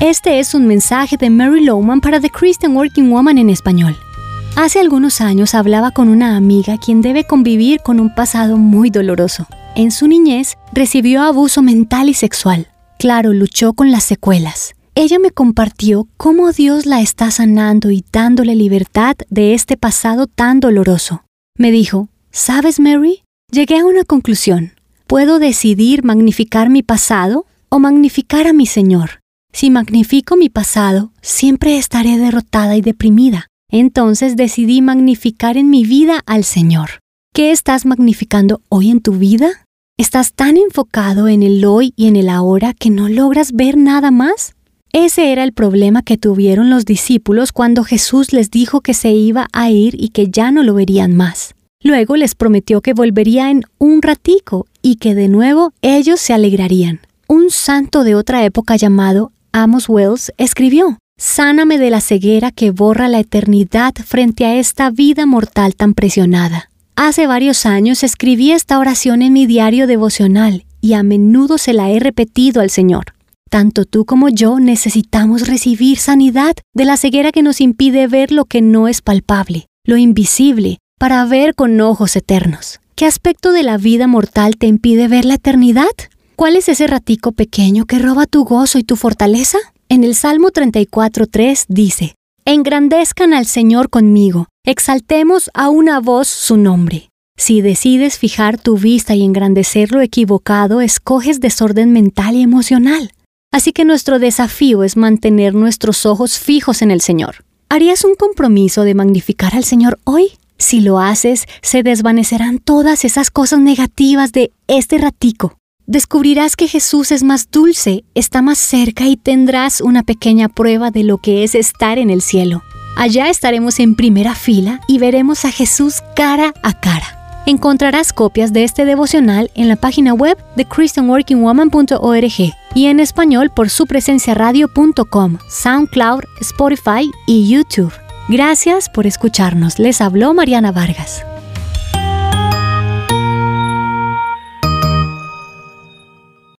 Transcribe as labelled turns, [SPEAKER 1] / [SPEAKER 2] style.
[SPEAKER 1] Este es un mensaje de Mary Lowman para The Christian Working Woman en español. Hace algunos años hablaba con una amiga quien debe convivir con un pasado muy doloroso. En su niñez recibió abuso mental y sexual. Claro, luchó con las secuelas. Ella me compartió cómo Dios la está sanando y dándole libertad de este pasado tan doloroso. Me dijo, ¿sabes, Mary? Llegué a una conclusión. Puedo decidir magnificar mi pasado o magnificar a mi Señor. Si magnifico mi pasado, siempre estaré derrotada y deprimida. Entonces decidí magnificar en mi vida al Señor. ¿Qué estás magnificando hoy en tu vida? ¿Estás tan enfocado en el hoy y en el ahora que no logras ver nada más? Ese era el problema que tuvieron los discípulos cuando Jesús les dijo que se iba a ir y que ya no lo verían más. Luego les prometió que volvería en un ratico y que de nuevo ellos se alegrarían. Un santo de otra época llamado Amos Wells escribió, Sáname de la ceguera que borra la eternidad frente a esta vida mortal tan presionada. Hace varios años escribí esta oración en mi diario devocional y a menudo se la he repetido al Señor. Tanto tú como yo necesitamos recibir sanidad de la ceguera que nos impide ver lo que no es palpable, lo invisible, para ver con ojos eternos. ¿Qué aspecto de la vida mortal te impide ver la eternidad? ¿Cuál es ese ratico pequeño que roba tu gozo y tu fortaleza? En el Salmo 34.3 dice, Engrandezcan al Señor conmigo, exaltemos a una voz su nombre. Si decides fijar tu vista y engrandecer lo equivocado, escoges desorden mental y emocional. Así que nuestro desafío es mantener nuestros ojos fijos en el Señor. ¿Harías un compromiso de magnificar al Señor hoy? Si lo haces, se desvanecerán todas esas cosas negativas de este ratico descubrirás que Jesús es más dulce, está más cerca y tendrás una pequeña prueba de lo que es estar en el cielo. Allá estaremos en primera fila y veremos a Jesús cara a cara. Encontrarás copias de este devocional en la página web de christianworkingwoman.org y en español por su presencia radio.com, SoundCloud, Spotify y YouTube. Gracias por escucharnos. Les habló Mariana Vargas.